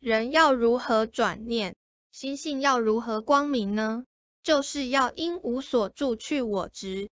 人要如何转念，心性要如何光明呢，就是要因无所住去我执。